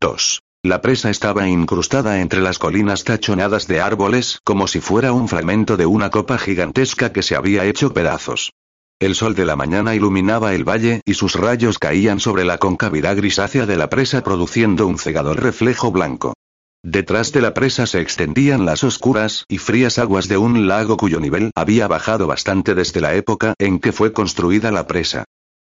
2. La presa estaba incrustada entre las colinas tachonadas de árboles, como si fuera un fragmento de una copa gigantesca que se había hecho pedazos. El sol de la mañana iluminaba el valle y sus rayos caían sobre la concavidad grisácea de la presa produciendo un cegador reflejo blanco. Detrás de la presa se extendían las oscuras y frías aguas de un lago cuyo nivel había bajado bastante desde la época en que fue construida la presa.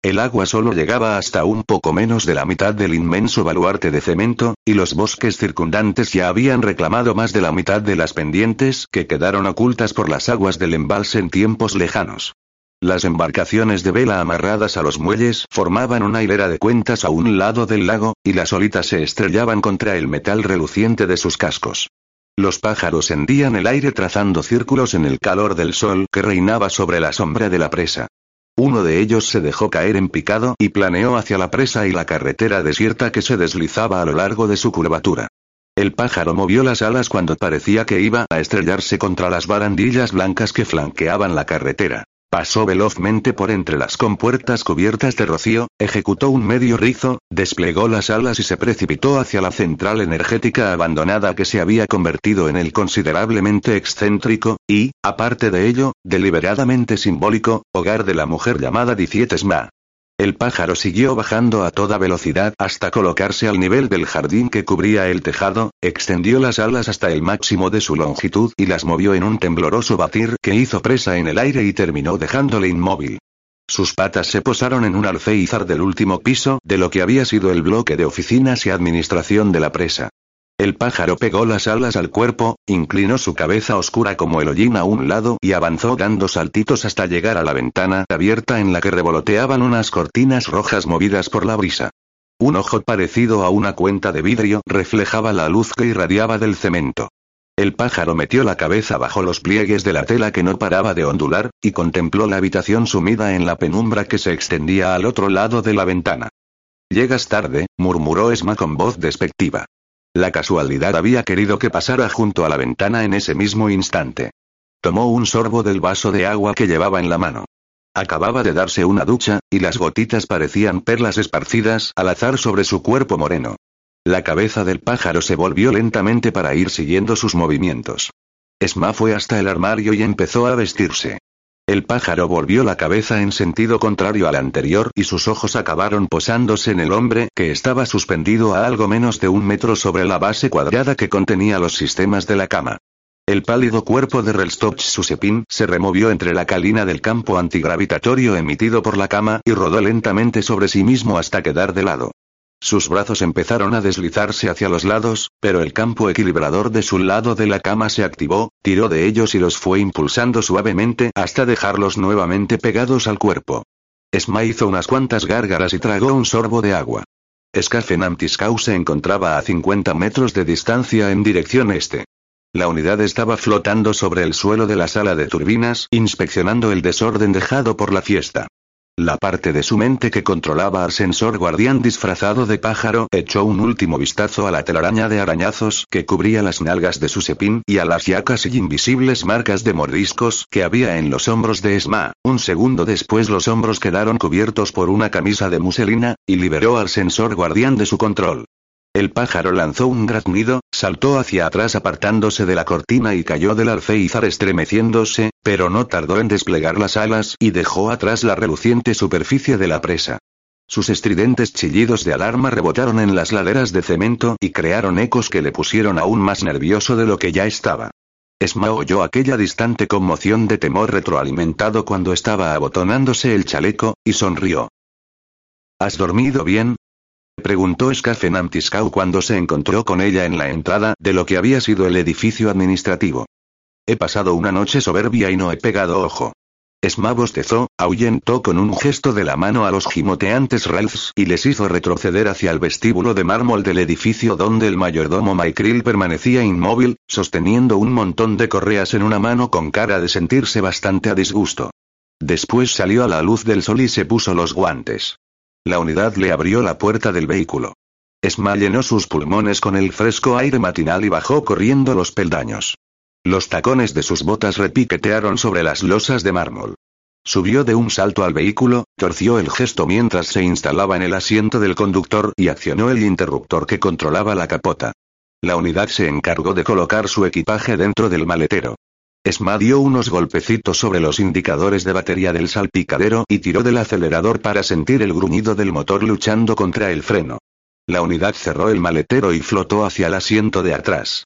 El agua solo llegaba hasta un poco menos de la mitad del inmenso baluarte de cemento, y los bosques circundantes ya habían reclamado más de la mitad de las pendientes que quedaron ocultas por las aguas del embalse en tiempos lejanos. Las embarcaciones de vela amarradas a los muelles formaban una hilera de cuentas a un lado del lago, y las olitas se estrellaban contra el metal reluciente de sus cascos. Los pájaros hendían el aire trazando círculos en el calor del sol que reinaba sobre la sombra de la presa. Uno de ellos se dejó caer en picado y planeó hacia la presa y la carretera desierta que se deslizaba a lo largo de su curvatura. El pájaro movió las alas cuando parecía que iba a estrellarse contra las barandillas blancas que flanqueaban la carretera. Pasó velozmente por entre las compuertas cubiertas de rocío, ejecutó un medio rizo, desplegó las alas y se precipitó hacia la central energética abandonada que se había convertido en el considerablemente excéntrico, y, aparte de ello, deliberadamente simbólico, hogar de la mujer llamada Dicietesma. El pájaro siguió bajando a toda velocidad hasta colocarse al nivel del jardín que cubría el tejado, extendió las alas hasta el máximo de su longitud y las movió en un tembloroso batir que hizo presa en el aire y terminó dejándole inmóvil. Sus patas se posaron en un alféizar del último piso de lo que había sido el bloque de oficinas y administración de la presa. El pájaro pegó las alas al cuerpo, inclinó su cabeza oscura como el hollín a un lado y avanzó dando saltitos hasta llegar a la ventana abierta en la que revoloteaban unas cortinas rojas movidas por la brisa. Un ojo parecido a una cuenta de vidrio reflejaba la luz que irradiaba del cemento. El pájaro metió la cabeza bajo los pliegues de la tela que no paraba de ondular, y contempló la habitación sumida en la penumbra que se extendía al otro lado de la ventana. Llegas tarde, murmuró Esma con voz despectiva. La casualidad había querido que pasara junto a la ventana en ese mismo instante. Tomó un sorbo del vaso de agua que llevaba en la mano. Acababa de darse una ducha, y las gotitas parecían perlas esparcidas al azar sobre su cuerpo moreno. La cabeza del pájaro se volvió lentamente para ir siguiendo sus movimientos. Esma fue hasta el armario y empezó a vestirse. El pájaro volvió la cabeza en sentido contrario al anterior y sus ojos acabaron posándose en el hombre que estaba suspendido a algo menos de un metro sobre la base cuadrada que contenía los sistemas de la cama. El pálido cuerpo de Relstoch Susepin se removió entre la calina del campo antigravitatorio emitido por la cama y rodó lentamente sobre sí mismo hasta quedar de lado. Sus brazos empezaron a deslizarse hacia los lados, pero el campo equilibrador de su lado de la cama se activó, tiró de ellos y los fue impulsando suavemente hasta dejarlos nuevamente pegados al cuerpo. Esma hizo unas cuantas gárgaras y tragó un sorbo de agua. Skafenamtiscau se encontraba a 50 metros de distancia en dirección este. La unidad estaba flotando sobre el suelo de la sala de turbinas, inspeccionando el desorden dejado por la fiesta. La parte de su mente que controlaba al sensor guardián disfrazado de pájaro echó un último vistazo a la telaraña de arañazos que cubría las nalgas de su sepín y a las ya casi invisibles marcas de mordiscos que había en los hombros de Esma. Un segundo después los hombros quedaron cubiertos por una camisa de muselina, y liberó al sensor guardián de su control. El pájaro lanzó un graznido, saltó hacia atrás apartándose de la cortina y cayó del alféizar estremeciéndose, pero no tardó en desplegar las alas y dejó atrás la reluciente superficie de la presa. Sus estridentes chillidos de alarma rebotaron en las laderas de cemento y crearon ecos que le pusieron aún más nervioso de lo que ya estaba. Esma oyó aquella distante conmoción de temor retroalimentado cuando estaba abotonándose el chaleco, y sonrió. ¿Has dormido bien? Preguntó Skafenamtiscau cuando se encontró con ella en la entrada de lo que había sido el edificio administrativo. He pasado una noche soberbia y no he pegado ojo. Esma bostezó, ahuyentó con un gesto de la mano a los gimoteantes Ralphs y les hizo retroceder hacia el vestíbulo de mármol del edificio donde el mayordomo Mykril permanecía inmóvil, sosteniendo un montón de correas en una mano con cara de sentirse bastante a disgusto. Después salió a la luz del sol y se puso los guantes. La unidad le abrió la puerta del vehículo. Esma llenó sus pulmones con el fresco aire matinal y bajó corriendo los peldaños. Los tacones de sus botas repiquetearon sobre las losas de mármol. Subió de un salto al vehículo, torció el gesto mientras se instalaba en el asiento del conductor y accionó el interruptor que controlaba la capota. La unidad se encargó de colocar su equipaje dentro del maletero. Esma dio unos golpecitos sobre los indicadores de batería del salpicadero y tiró del acelerador para sentir el gruñido del motor luchando contra el freno. La unidad cerró el maletero y flotó hacia el asiento de atrás.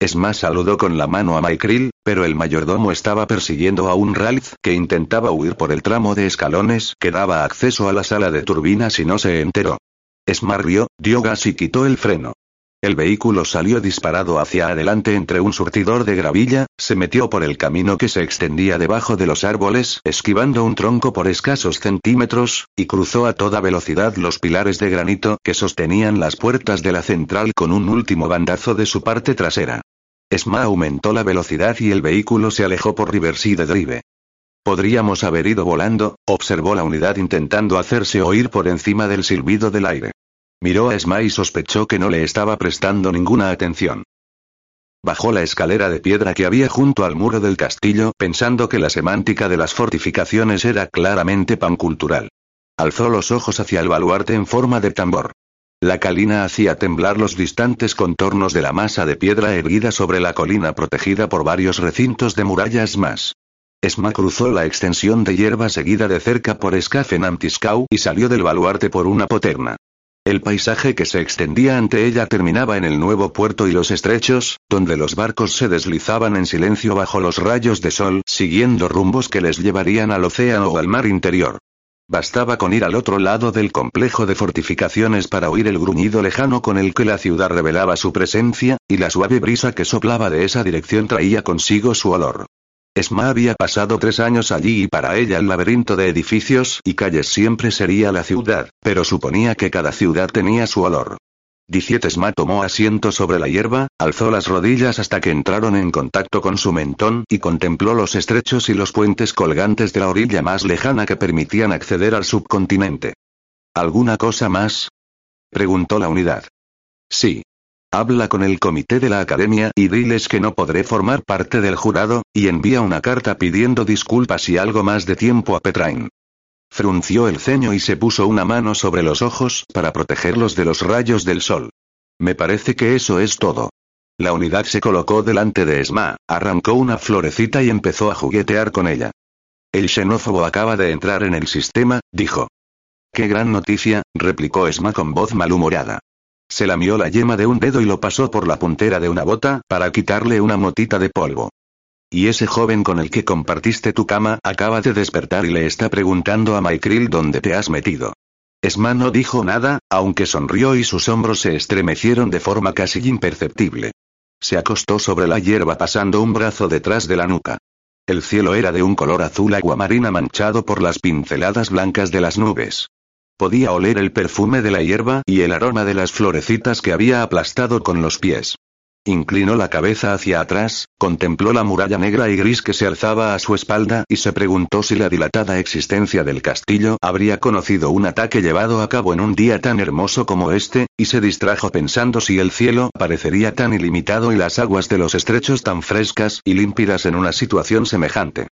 Esma saludó con la mano a Mykril, pero el mayordomo estaba persiguiendo a un Ralph que intentaba huir por el tramo de escalones que daba acceso a la sala de turbinas y no se enteró. Esma rió, dio gas y quitó el freno. El vehículo salió disparado hacia adelante entre un surtidor de gravilla, se metió por el camino que se extendía debajo de los árboles, esquivando un tronco por escasos centímetros, y cruzó a toda velocidad los pilares de granito que sostenían las puertas de la central con un último bandazo de su parte trasera. Esma aumentó la velocidad y el vehículo se alejó por Riverside Drive. Podríamos haber ido volando, observó la unidad intentando hacerse oír por encima del silbido del aire. Miró a Esma y sospechó que no le estaba prestando ninguna atención. Bajó la escalera de piedra que había junto al muro del castillo, pensando que la semántica de las fortificaciones era claramente pancultural. Alzó los ojos hacia el baluarte en forma de tambor. La calina hacía temblar los distantes contornos de la masa de piedra erguida sobre la colina protegida por varios recintos de murallas más. Esma cruzó la extensión de hierba seguida de cerca por Scafenantiscau y salió del baluarte por una poterna. El paisaje que se extendía ante ella terminaba en el nuevo puerto y los estrechos, donde los barcos se deslizaban en silencio bajo los rayos de sol, siguiendo rumbos que les llevarían al océano o al mar interior. Bastaba con ir al otro lado del complejo de fortificaciones para oír el gruñido lejano con el que la ciudad revelaba su presencia, y la suave brisa que soplaba de esa dirección traía consigo su olor. Esma había pasado tres años allí y para ella el laberinto de edificios y calles siempre sería la ciudad, pero suponía que cada ciudad tenía su olor. Dicietesma tomó asiento sobre la hierba, alzó las rodillas hasta que entraron en contacto con su mentón y contempló los estrechos y los puentes colgantes de la orilla más lejana que permitían acceder al subcontinente. ¿Alguna cosa más? preguntó la unidad. Sí. Habla con el comité de la academia y diles que no podré formar parte del jurado, y envía una carta pidiendo disculpas y algo más de tiempo a Petrain. Frunció el ceño y se puso una mano sobre los ojos para protegerlos de los rayos del sol. Me parece que eso es todo. La unidad se colocó delante de Esma, arrancó una florecita y empezó a juguetear con ella. El xenófobo acaba de entrar en el sistema, dijo. Qué gran noticia, replicó Esma con voz malhumorada. Se lamió la yema de un dedo y lo pasó por la puntera de una bota, para quitarle una motita de polvo. Y ese joven con el que compartiste tu cama acaba de despertar y le está preguntando a Mykril dónde te has metido. Esma no dijo nada, aunque sonrió y sus hombros se estremecieron de forma casi imperceptible. Se acostó sobre la hierba pasando un brazo detrás de la nuca. El cielo era de un color azul aguamarina manchado por las pinceladas blancas de las nubes. Podía oler el perfume de la hierba y el aroma de las florecitas que había aplastado con los pies. Inclinó la cabeza hacia atrás, contempló la muralla negra y gris que se alzaba a su espalda y se preguntó si la dilatada existencia del castillo habría conocido un ataque llevado a cabo en un día tan hermoso como este, y se distrajo pensando si el cielo parecería tan ilimitado y las aguas de los estrechos tan frescas y límpidas en una situación semejante.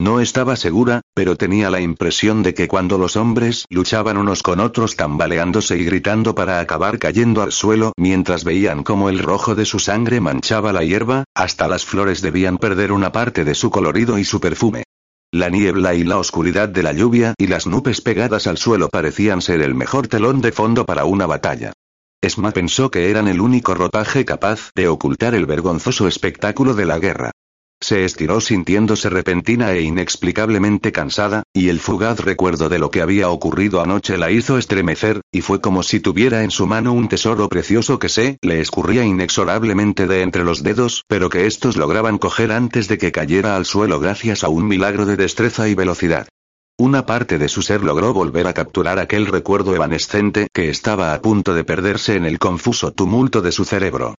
No estaba segura, pero tenía la impresión de que cuando los hombres luchaban unos con otros tambaleándose y gritando para acabar cayendo al suelo mientras veían cómo el rojo de su sangre manchaba la hierba, hasta las flores debían perder una parte de su colorido y su perfume. La niebla y la oscuridad de la lluvia y las nubes pegadas al suelo parecían ser el mejor telón de fondo para una batalla. Esma pensó que eran el único rotaje capaz de ocultar el vergonzoso espectáculo de la guerra. Se estiró sintiéndose repentina e inexplicablemente cansada, y el fugaz recuerdo de lo que había ocurrido anoche la hizo estremecer, y fue como si tuviera en su mano un tesoro precioso que se le escurría inexorablemente de entre los dedos, pero que estos lograban coger antes de que cayera al suelo gracias a un milagro de destreza y velocidad. Una parte de su ser logró volver a capturar aquel recuerdo evanescente que estaba a punto de perderse en el confuso tumulto de su cerebro.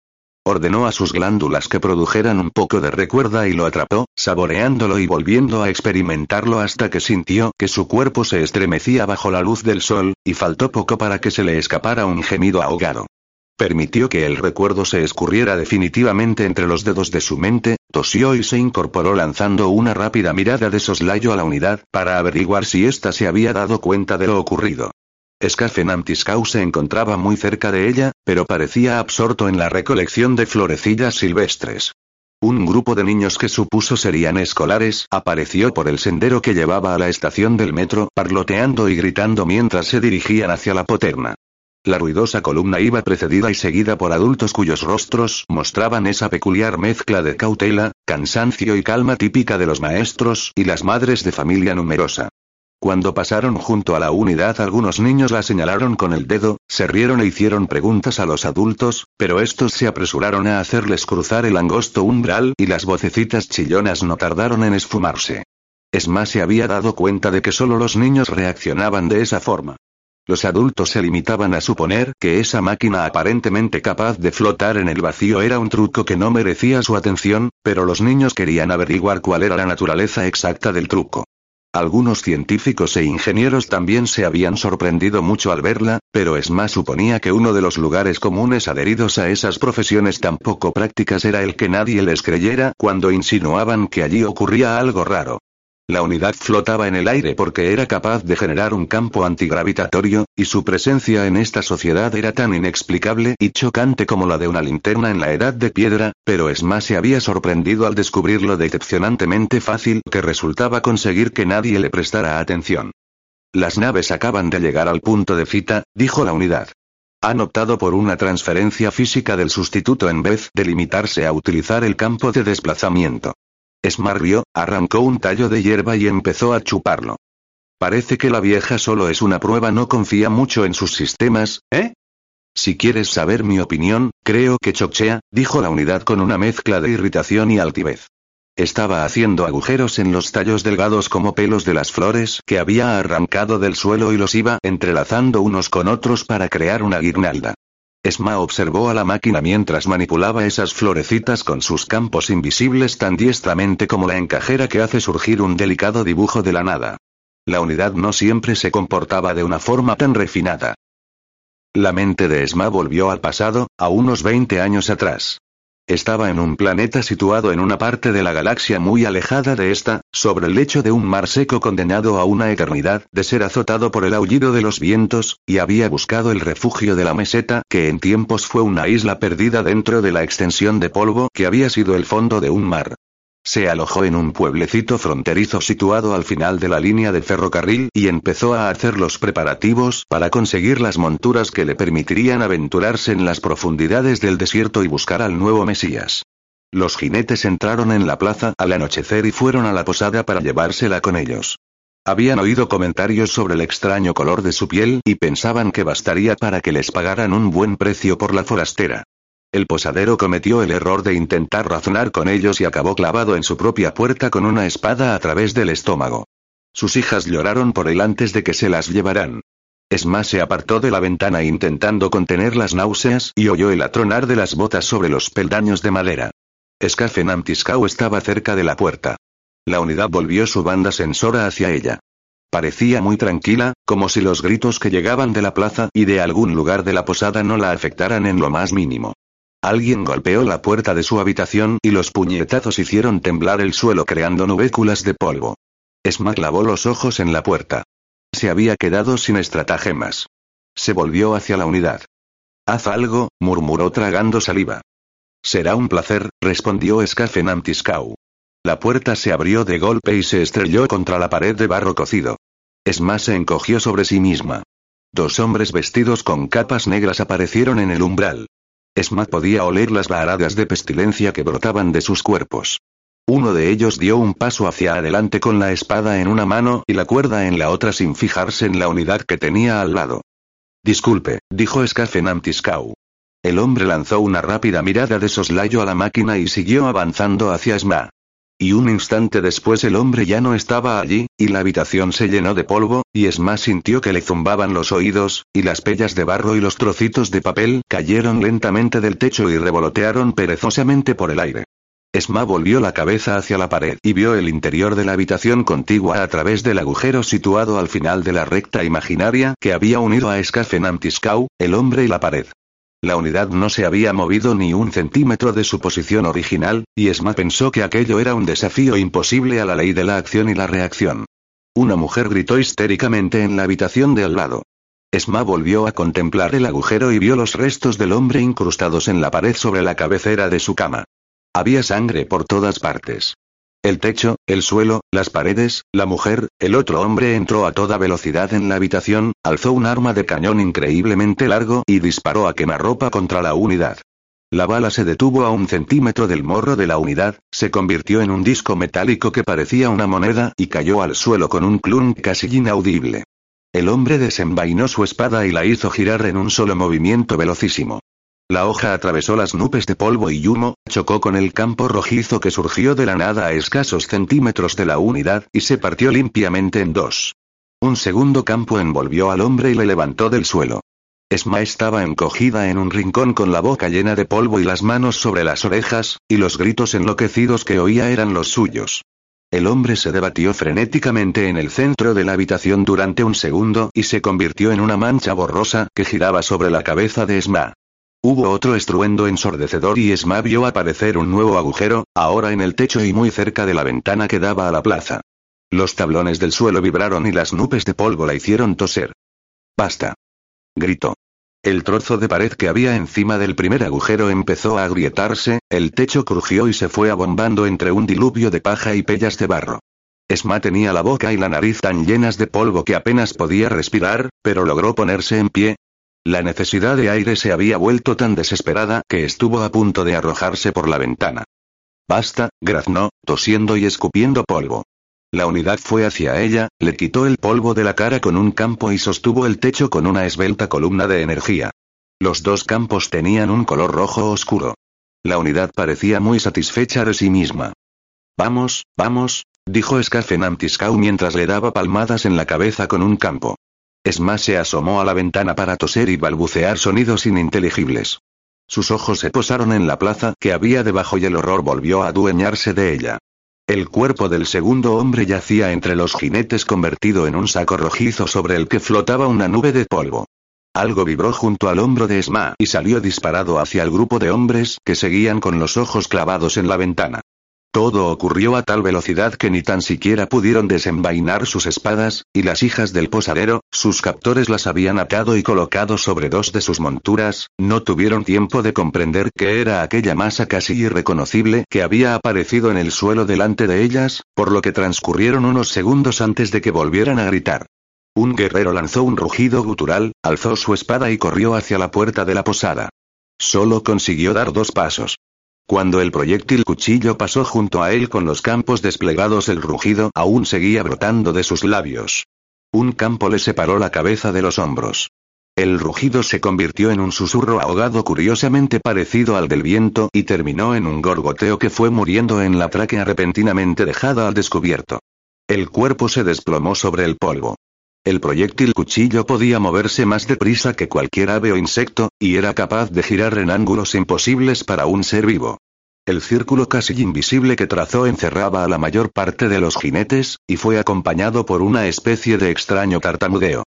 Ordenó a sus glándulas que produjeran un poco de recuerda y lo atrapó, saboreándolo y volviendo a experimentarlo hasta que sintió que su cuerpo se estremecía bajo la luz del sol, y faltó poco para que se le escapara un gemido ahogado. Permitió que el recuerdo se escurriera definitivamente entre los dedos de su mente, tosió y se incorporó lanzando una rápida mirada de soslayo a la unidad, para averiguar si ésta se había dado cuenta de lo ocurrido. Scafenam se encontraba muy cerca de ella, pero parecía absorto en la recolección de florecillas silvestres. Un grupo de niños que supuso serían escolares apareció por el sendero que llevaba a la estación del metro, parloteando y gritando mientras se dirigían hacia la poterna. La ruidosa columna iba precedida y seguida por adultos cuyos rostros mostraban esa peculiar mezcla de cautela, cansancio y calma típica de los maestros y las madres de familia numerosa. Cuando pasaron junto a la unidad algunos niños la señalaron con el dedo, se rieron e hicieron preguntas a los adultos, pero estos se apresuraron a hacerles cruzar el angosto umbral y las vocecitas chillonas no tardaron en esfumarse. Esma se había dado cuenta de que solo los niños reaccionaban de esa forma. Los adultos se limitaban a suponer que esa máquina aparentemente capaz de flotar en el vacío era un truco que no merecía su atención, pero los niños querían averiguar cuál era la naturaleza exacta del truco. Algunos científicos e ingenieros también se habían sorprendido mucho al verla, pero Esma suponía que uno de los lugares comunes adheridos a esas profesiones tan poco prácticas era el que nadie les creyera cuando insinuaban que allí ocurría algo raro. La unidad flotaba en el aire porque era capaz de generar un campo antigravitatorio, y su presencia en esta sociedad era tan inexplicable y chocante como la de una linterna en la edad de piedra, pero Esma se había sorprendido al descubrir lo decepcionantemente fácil que resultaba conseguir que nadie le prestara atención. Las naves acaban de llegar al punto de cita, dijo la unidad. Han optado por una transferencia física del sustituto en vez de limitarse a utilizar el campo de desplazamiento. Smarrio, arrancó un tallo de hierba y empezó a chuparlo. Parece que la vieja solo es una prueba, no confía mucho en sus sistemas, ¿eh? Si quieres saber mi opinión, creo que chochea, dijo la unidad con una mezcla de irritación y altivez. Estaba haciendo agujeros en los tallos delgados como pelos de las flores que había arrancado del suelo y los iba entrelazando unos con otros para crear una guirnalda. Esma observó a la máquina mientras manipulaba esas florecitas con sus campos invisibles tan diestramente como la encajera que hace surgir un delicado dibujo de la nada. La unidad no siempre se comportaba de una forma tan refinada. La mente de Esma volvió al pasado, a unos 20 años atrás. Estaba en un planeta situado en una parte de la galaxia muy alejada de esta, sobre el lecho de un mar seco condenado a una eternidad de ser azotado por el aullido de los vientos, y había buscado el refugio de la meseta, que en tiempos fue una isla perdida dentro de la extensión de polvo que había sido el fondo de un mar. Se alojó en un pueblecito fronterizo situado al final de la línea de ferrocarril y empezó a hacer los preparativos para conseguir las monturas que le permitirían aventurarse en las profundidades del desierto y buscar al nuevo Mesías. Los jinetes entraron en la plaza al anochecer y fueron a la posada para llevársela con ellos. Habían oído comentarios sobre el extraño color de su piel y pensaban que bastaría para que les pagaran un buen precio por la forastera. El posadero cometió el error de intentar razonar con ellos y acabó clavado en su propia puerta con una espada a través del estómago. Sus hijas lloraron por él antes de que se las llevaran. Esma se apartó de la ventana intentando contener las náuseas y oyó el atronar de las botas sobre los peldaños de madera. Escafenam estaba cerca de la puerta. La unidad volvió su banda sensora hacia ella. Parecía muy tranquila, como si los gritos que llegaban de la plaza y de algún lugar de la posada no la afectaran en lo más mínimo. Alguien golpeó la puerta de su habitación y los puñetazos hicieron temblar el suelo creando nubéculas de polvo. Esma clavó los ojos en la puerta. Se había quedado sin estratagemas. Se volvió hacia la unidad. Haz algo, murmuró tragando saliva. Será un placer, respondió Skafen La puerta se abrió de golpe y se estrelló contra la pared de barro cocido. Esma se encogió sobre sí misma. Dos hombres vestidos con capas negras aparecieron en el umbral. Esma podía oler las varadas de pestilencia que brotaban de sus cuerpos. Uno de ellos dio un paso hacia adelante con la espada en una mano y la cuerda en la otra sin fijarse en la unidad que tenía al lado. Disculpe, dijo Skafenam Tiskau. El hombre lanzó una rápida mirada de soslayo a la máquina y siguió avanzando hacia Sma. Y un instante después el hombre ya no estaba allí, y la habitación se llenó de polvo, y Esma sintió que le zumbaban los oídos, y las pellas de barro y los trocitos de papel cayeron lentamente del techo y revolotearon perezosamente por el aire. Esma volvió la cabeza hacia la pared y vio el interior de la habitación contigua a través del agujero situado al final de la recta imaginaria que había unido a Skafenamtiskau, el hombre y la pared. La unidad no se había movido ni un centímetro de su posición original, y Esma pensó que aquello era un desafío imposible a la ley de la acción y la reacción. Una mujer gritó histéricamente en la habitación de al lado. Esma volvió a contemplar el agujero y vio los restos del hombre incrustados en la pared sobre la cabecera de su cama. Había sangre por todas partes. El techo, el suelo, las paredes, la mujer, el otro hombre entró a toda velocidad en la habitación, alzó un arma de cañón increíblemente largo y disparó a quemarropa contra la unidad. La bala se detuvo a un centímetro del morro de la unidad, se convirtió en un disco metálico que parecía una moneda y cayó al suelo con un clunk casi inaudible. El hombre desenvainó su espada y la hizo girar en un solo movimiento velocísimo. La hoja atravesó las nubes de polvo y humo, chocó con el campo rojizo que surgió de la nada a escasos centímetros de la unidad y se partió limpiamente en dos. Un segundo campo envolvió al hombre y le levantó del suelo. Esma estaba encogida en un rincón con la boca llena de polvo y las manos sobre las orejas, y los gritos enloquecidos que oía eran los suyos. El hombre se debatió frenéticamente en el centro de la habitación durante un segundo y se convirtió en una mancha borrosa que giraba sobre la cabeza de Esma. Hubo otro estruendo ensordecedor y Esma vio aparecer un nuevo agujero, ahora en el techo y muy cerca de la ventana que daba a la plaza. Los tablones del suelo vibraron y las nubes de polvo la hicieron toser. Basta. Gritó. El trozo de pared que había encima del primer agujero empezó a agrietarse, el techo crujió y se fue abombando entre un diluvio de paja y pellas de barro. Esma tenía la boca y la nariz tan llenas de polvo que apenas podía respirar, pero logró ponerse en pie, la necesidad de aire se había vuelto tan desesperada que estuvo a punto de arrojarse por la ventana. Basta, graznó, tosiendo y escupiendo polvo. La unidad fue hacia ella, le quitó el polvo de la cara con un campo y sostuvo el techo con una esbelta columna de energía. Los dos campos tenían un color rojo oscuro. La unidad parecía muy satisfecha de sí misma. Vamos, vamos, dijo Skafenamtiskau mientras le daba palmadas en la cabeza con un campo. Esma se asomó a la ventana para toser y balbucear sonidos ininteligibles. Sus ojos se posaron en la plaza que había debajo y el horror volvió a adueñarse de ella. El cuerpo del segundo hombre yacía entre los jinetes convertido en un saco rojizo sobre el que flotaba una nube de polvo. Algo vibró junto al hombro de Esma y salió disparado hacia el grupo de hombres que seguían con los ojos clavados en la ventana. Todo ocurrió a tal velocidad que ni tan siquiera pudieron desenvainar sus espadas, y las hijas del posadero, sus captores las habían atado y colocado sobre dos de sus monturas, no tuvieron tiempo de comprender qué era aquella masa casi irreconocible que había aparecido en el suelo delante de ellas, por lo que transcurrieron unos segundos antes de que volvieran a gritar. Un guerrero lanzó un rugido gutural, alzó su espada y corrió hacia la puerta de la posada. Solo consiguió dar dos pasos. Cuando el proyectil cuchillo pasó junto a él con los campos desplegados el rugido aún seguía brotando de sus labios. Un campo le separó la cabeza de los hombros. El rugido se convirtió en un susurro ahogado curiosamente parecido al del viento y terminó en un gorgoteo que fue muriendo en la tráquea repentinamente dejada al descubierto. El cuerpo se desplomó sobre el polvo. El proyectil cuchillo podía moverse más deprisa que cualquier ave o insecto, y era capaz de girar en ángulos imposibles para un ser vivo. El círculo casi invisible que trazó encerraba a la mayor parte de los jinetes, y fue acompañado por una especie de extraño tartamudeo.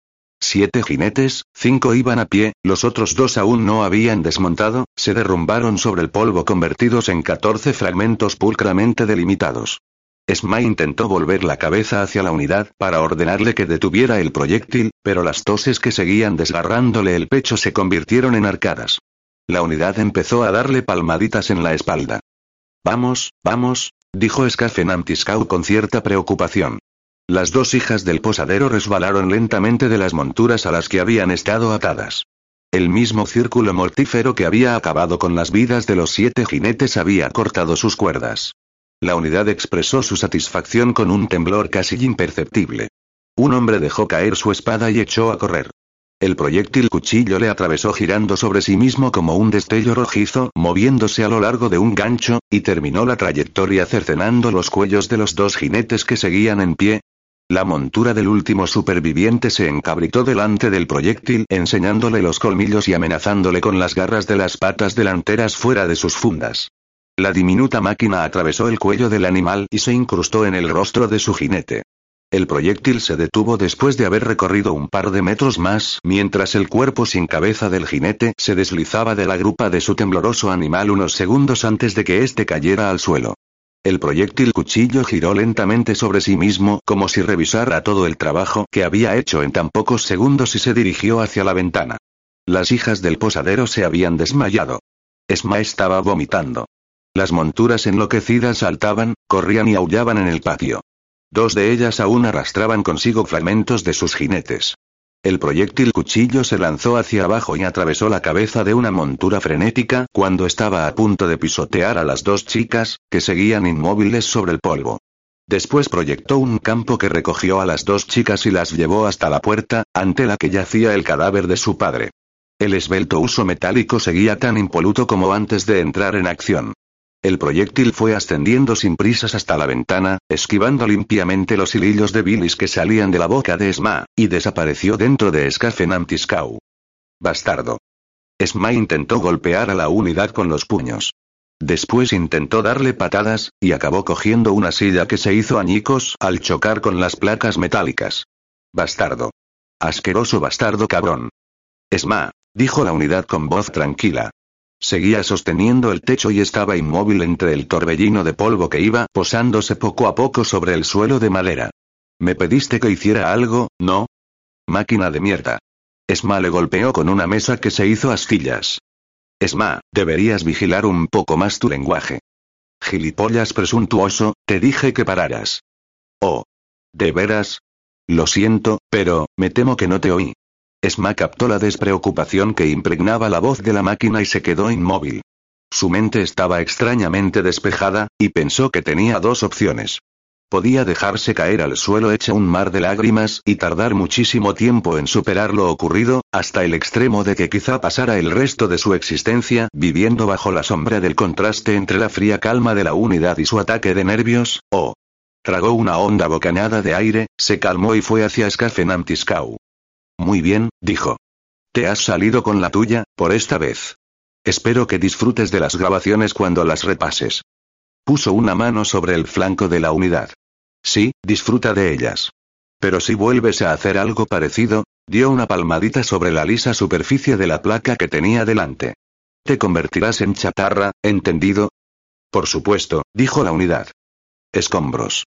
Siete jinetes, cinco iban a pie, los otros dos aún no habían desmontado, se derrumbaron sobre el polvo convertidos en catorce fragmentos pulcramente delimitados. Esma intentó volver la cabeza hacia la unidad para ordenarle que detuviera el proyectil, pero las toses que seguían desgarrándole el pecho se convirtieron en arcadas. La unidad empezó a darle palmaditas en la espalda. Vamos, vamos, dijo Skafenamtiskau con cierta preocupación. Las dos hijas del posadero resbalaron lentamente de las monturas a las que habían estado atadas. El mismo círculo mortífero que había acabado con las vidas de los siete jinetes había cortado sus cuerdas. La unidad expresó su satisfacción con un temblor casi imperceptible. Un hombre dejó caer su espada y echó a correr. El proyectil cuchillo le atravesó girando sobre sí mismo como un destello rojizo, moviéndose a lo largo de un gancho, y terminó la trayectoria cercenando los cuellos de los dos jinetes que seguían en pie. La montura del último superviviente se encabritó delante del proyectil, enseñándole los colmillos y amenazándole con las garras de las patas delanteras fuera de sus fundas. La diminuta máquina atravesó el cuello del animal y se incrustó en el rostro de su jinete. El proyectil se detuvo después de haber recorrido un par de metros más, mientras el cuerpo sin cabeza del jinete se deslizaba de la grupa de su tembloroso animal unos segundos antes de que éste cayera al suelo. El proyectil cuchillo giró lentamente sobre sí mismo como si revisara todo el trabajo que había hecho en tan pocos segundos y se dirigió hacia la ventana. Las hijas del posadero se habían desmayado. Esma estaba vomitando. Las monturas enloquecidas saltaban, corrían y aullaban en el patio. Dos de ellas aún arrastraban consigo fragmentos de sus jinetes. El proyectil cuchillo se lanzó hacia abajo y atravesó la cabeza de una montura frenética cuando estaba a punto de pisotear a las dos chicas, que seguían inmóviles sobre el polvo. Después proyectó un campo que recogió a las dos chicas y las llevó hasta la puerta, ante la que yacía el cadáver de su padre. El esbelto uso metálico seguía tan impoluto como antes de entrar en acción. El proyectil fue ascendiendo sin prisas hasta la ventana, esquivando limpiamente los hilillos de bilis que salían de la boca de Esma, y desapareció dentro de Skafenantiskau. Bastardo. Esma intentó golpear a la unidad con los puños. Después intentó darle patadas, y acabó cogiendo una silla que se hizo añicos al chocar con las placas metálicas. Bastardo. Asqueroso bastardo cabrón. Esma, dijo la unidad con voz tranquila. Seguía sosteniendo el techo y estaba inmóvil entre el torbellino de polvo que iba posándose poco a poco sobre el suelo de madera. Me pediste que hiciera algo, ¿no? Máquina de mierda. Esma le golpeó con una mesa que se hizo astillas. Esma, deberías vigilar un poco más tu lenguaje. Gilipollas presuntuoso, te dije que pararas. Oh. ¿De veras? Lo siento, pero, me temo que no te oí. Esma captó la despreocupación que impregnaba la voz de la máquina y se quedó inmóvil. Su mente estaba extrañamente despejada, y pensó que tenía dos opciones. Podía dejarse caer al suelo hecha un mar de lágrimas y tardar muchísimo tiempo en superar lo ocurrido, hasta el extremo de que quizá pasara el resto de su existencia viviendo bajo la sombra del contraste entre la fría calma de la unidad y su ataque de nervios, o... Tragó una honda bocanada de aire, se calmó y fue hacia Skafenamtiskau. Muy bien, dijo. Te has salido con la tuya, por esta vez. Espero que disfrutes de las grabaciones cuando las repases. Puso una mano sobre el flanco de la unidad. Sí, disfruta de ellas. Pero si vuelves a hacer algo parecido, dio una palmadita sobre la lisa superficie de la placa que tenía delante. Te convertirás en chatarra, ¿entendido? Por supuesto, dijo la unidad. Escombros.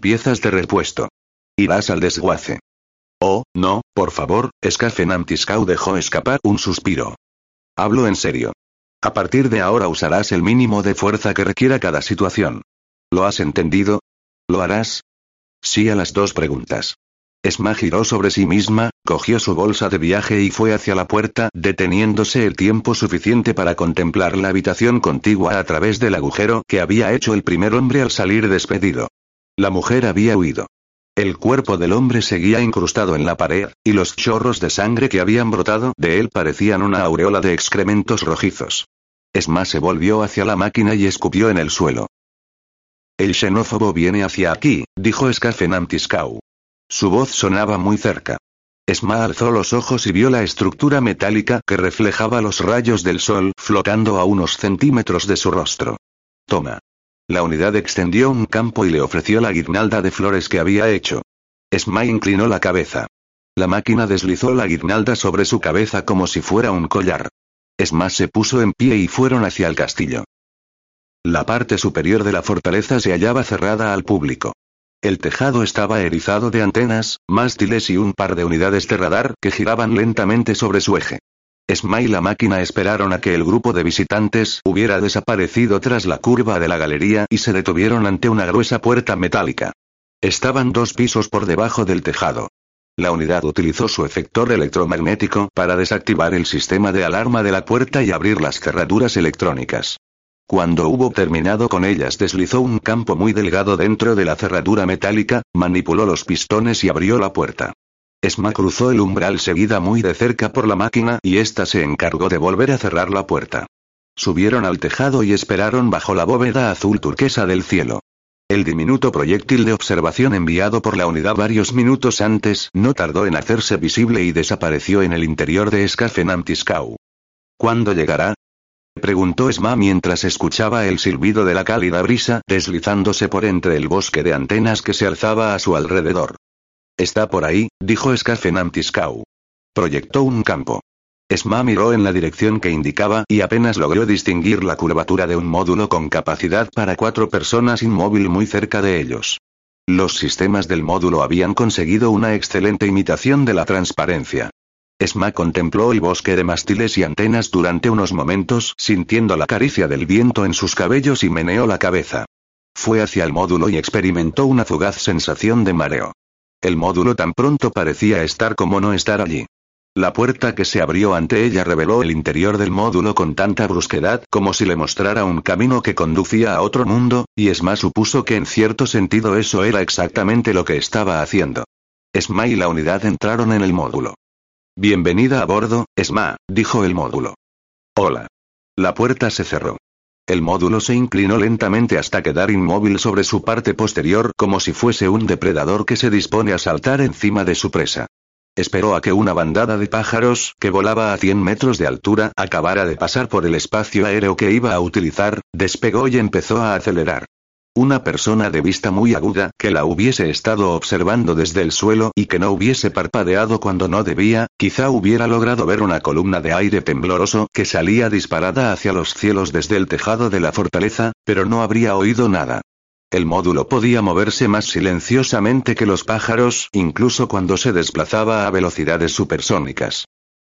Piezas de repuesto. Irás al desguace. Oh, no, por favor, Skafenamtiskau dejó escapar un suspiro. Hablo en serio. A partir de ahora usarás el mínimo de fuerza que requiera cada situación. ¿Lo has entendido? ¿Lo harás? Sí a las dos preguntas. Esma giró sobre sí misma, cogió su bolsa de viaje y fue hacia la puerta, deteniéndose el tiempo suficiente para contemplar la habitación contigua a través del agujero que había hecho el primer hombre al salir despedido. La mujer había huido. El cuerpo del hombre seguía incrustado en la pared, y los chorros de sangre que habían brotado de él parecían una aureola de excrementos rojizos. Esma se volvió hacia la máquina y escupió en el suelo. El xenófobo viene hacia aquí, dijo Skafenamtiskau. Su voz sonaba muy cerca. Esma alzó los ojos y vio la estructura metálica que reflejaba los rayos del sol flotando a unos centímetros de su rostro. Toma. La unidad extendió un campo y le ofreció la guirnalda de flores que había hecho. Esma inclinó la cabeza. La máquina deslizó la guirnalda sobre su cabeza como si fuera un collar. Esma se puso en pie y fueron hacia el castillo. La parte superior de la fortaleza se hallaba cerrada al público. El tejado estaba erizado de antenas, mástiles y un par de unidades de radar que giraban lentamente sobre su eje. Esma y la máquina esperaron a que el grupo de visitantes hubiera desaparecido tras la curva de la galería y se detuvieron ante una gruesa puerta metálica. Estaban dos pisos por debajo del tejado. La unidad utilizó su efector electromagnético para desactivar el sistema de alarma de la puerta y abrir las cerraduras electrónicas. Cuando hubo terminado con ellas deslizó un campo muy delgado dentro de la cerradura metálica, manipuló los pistones y abrió la puerta. Esma cruzó el umbral seguida muy de cerca por la máquina y ésta se encargó de volver a cerrar la puerta. Subieron al tejado y esperaron bajo la bóveda azul turquesa del cielo. El diminuto proyectil de observación enviado por la unidad varios minutos antes no tardó en hacerse visible y desapareció en el interior de Skafenamtiskau. ¿Cuándo llegará? preguntó Esma mientras escuchaba el silbido de la cálida brisa deslizándose por entre el bosque de antenas que se alzaba a su alrededor. Está por ahí, dijo Skafenamtiskau. Proyectó un campo. Esma miró en la dirección que indicaba y apenas logró distinguir la curvatura de un módulo con capacidad para cuatro personas inmóvil muy cerca de ellos. Los sistemas del módulo habían conseguido una excelente imitación de la transparencia. Esma contempló el bosque de mástiles y antenas durante unos momentos, sintiendo la caricia del viento en sus cabellos y meneó la cabeza. Fue hacia el módulo y experimentó una fugaz sensación de mareo. El módulo tan pronto parecía estar como no estar allí. La puerta que se abrió ante ella reveló el interior del módulo con tanta brusquedad como si le mostrara un camino que conducía a otro mundo, y Esma supuso que en cierto sentido eso era exactamente lo que estaba haciendo. Esma y la unidad entraron en el módulo. Bienvenida a bordo, Esma, dijo el módulo. Hola. La puerta se cerró. El módulo se inclinó lentamente hasta quedar inmóvil sobre su parte posterior como si fuese un depredador que se dispone a saltar encima de su presa. Esperó a que una bandada de pájaros, que volaba a 100 metros de altura, acabara de pasar por el espacio aéreo que iba a utilizar, despegó y empezó a acelerar. Una persona de vista muy aguda, que la hubiese estado observando desde el suelo y que no hubiese parpadeado cuando no debía, quizá hubiera logrado ver una columna de aire tembloroso que salía disparada hacia los cielos desde el tejado de la fortaleza, pero no habría oído nada. El módulo podía moverse más silenciosamente que los pájaros, incluso cuando se desplazaba a velocidades supersónicas.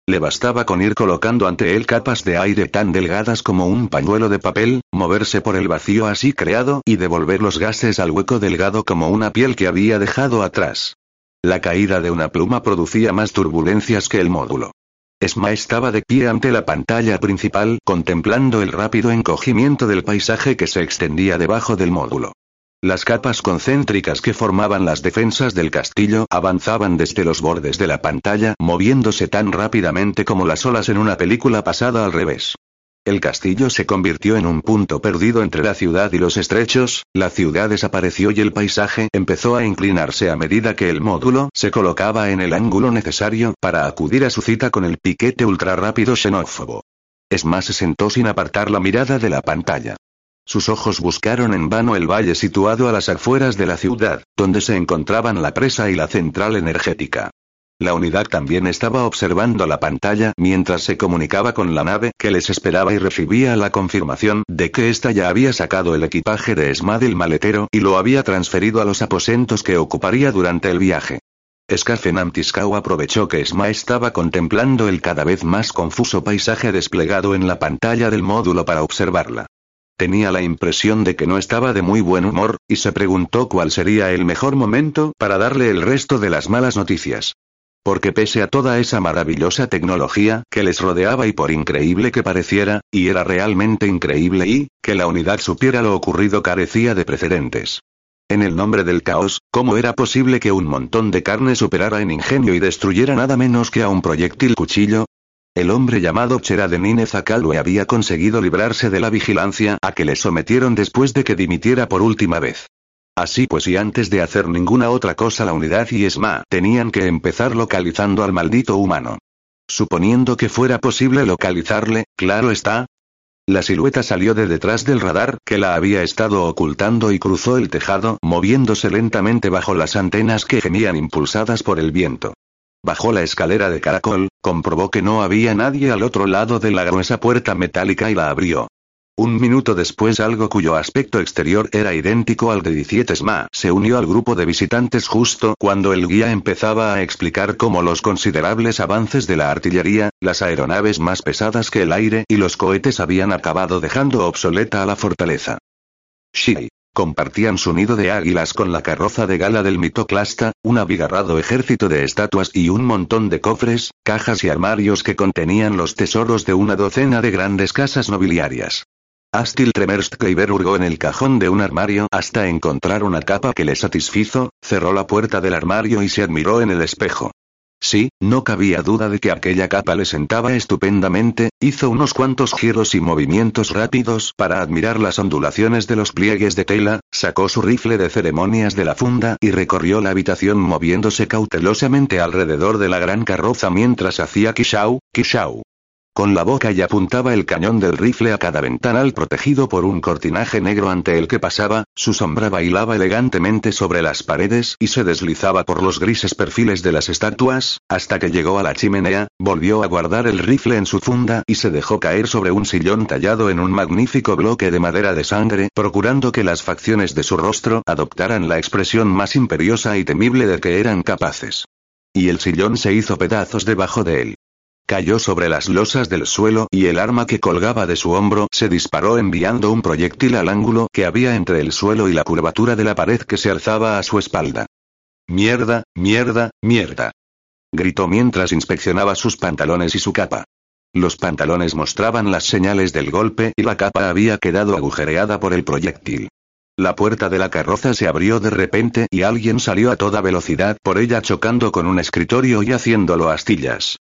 Le bastaba con ir colocando ante él capas de aire tan delgadas como un pañuelo de papel, moverse por el vacío así creado y devolver los gases al hueco delgado como una piel que había dejado atrás. La caída de una pluma producía más turbulencias que el módulo. Esma estaba de pie ante la pantalla principal, contemplando el rápido encogimiento del paisaje que se extendía debajo del módulo. Las capas concéntricas que formaban las defensas del castillo avanzaban desde los bordes de la pantalla, moviéndose tan rápidamente como las olas en una película pasada al revés. El castillo se convirtió en un punto perdido entre la ciudad y los estrechos, la ciudad desapareció y el paisaje empezó a inclinarse a medida que el módulo se colocaba en el ángulo necesario para acudir a su cita con el piquete ultrarrápido xenófobo. Esma se sentó sin apartar la mirada de la pantalla. Sus ojos buscaron en vano el valle situado a las afueras de la ciudad, donde se encontraban la presa y la central energética. La unidad también estaba observando la pantalla mientras se comunicaba con la nave que les esperaba y recibía la confirmación de que ésta ya había sacado el equipaje de Esma del maletero y lo había transferido a los aposentos que ocuparía durante el viaje. Skafenamtiskau aprovechó que Esma estaba contemplando el cada vez más confuso paisaje desplegado en la pantalla del módulo para observarla. Tenía la impresión de que no estaba de muy buen humor, y se preguntó cuál sería el mejor momento para darle el resto de las malas noticias. Porque pese a toda esa maravillosa tecnología que les rodeaba y por increíble que pareciera, y era realmente increíble y, que la unidad supiera lo ocurrido carecía de precedentes. En el nombre del caos, ¿cómo era posible que un montón de carne superara en ingenio y destruyera nada menos que a un proyectil cuchillo? El hombre llamado Cheradenine Zakalwe había conseguido librarse de la vigilancia a que le sometieron después de que dimitiera por última vez. Así pues y antes de hacer ninguna otra cosa la unidad y ESMA tenían que empezar localizando al maldito humano. Suponiendo que fuera posible localizarle, claro está. La silueta salió de detrás del radar que la había estado ocultando y cruzó el tejado, moviéndose lentamente bajo las antenas que gemían impulsadas por el viento. Bajó la escalera de caracol, comprobó que no había nadie al otro lado de la gruesa puerta metálica y la abrió. Un minuto después algo cuyo aspecto exterior era idéntico al de 17 SMA se unió al grupo de visitantes justo cuando el guía empezaba a explicar cómo los considerables avances de la artillería, las aeronaves más pesadas que el aire y los cohetes habían acabado dejando obsoleta a la fortaleza. Shiri. Compartían su nido de águilas con la carroza de gala del mitoclasta, un abigarrado ejército de estatuas y un montón de cofres, cajas y armarios que contenían los tesoros de una docena de grandes casas nobiliarias. Astil Tremerst Kleiber hurgó en el cajón de un armario hasta encontrar una capa que le satisfizo, cerró la puerta del armario y se admiró en el espejo. Sí, no cabía duda de que aquella capa le sentaba estupendamente, hizo unos cuantos giros y movimientos rápidos para admirar las ondulaciones de los pliegues de tela, sacó su rifle de ceremonias de la funda y recorrió la habitación moviéndose cautelosamente alrededor de la gran carroza mientras hacía kishau, kishau. Con la boca y apuntaba el cañón del rifle a cada ventanal protegido por un cortinaje negro ante el que pasaba, su sombra bailaba elegantemente sobre las paredes y se deslizaba por los grises perfiles de las estatuas, hasta que llegó a la chimenea, volvió a guardar el rifle en su funda y se dejó caer sobre un sillón tallado en un magnífico bloque de madera de sangre, procurando que las facciones de su rostro adoptaran la expresión más imperiosa y temible de que eran capaces. Y el sillón se hizo pedazos debajo de él. Cayó sobre las losas del suelo y el arma que colgaba de su hombro se disparó enviando un proyectil al ángulo que había entre el suelo y la curvatura de la pared que se alzaba a su espalda. Mierda, mierda, mierda. Gritó mientras inspeccionaba sus pantalones y su capa. Los pantalones mostraban las señales del golpe y la capa había quedado agujereada por el proyectil. La puerta de la carroza se abrió de repente y alguien salió a toda velocidad por ella chocando con un escritorio y haciéndolo astillas.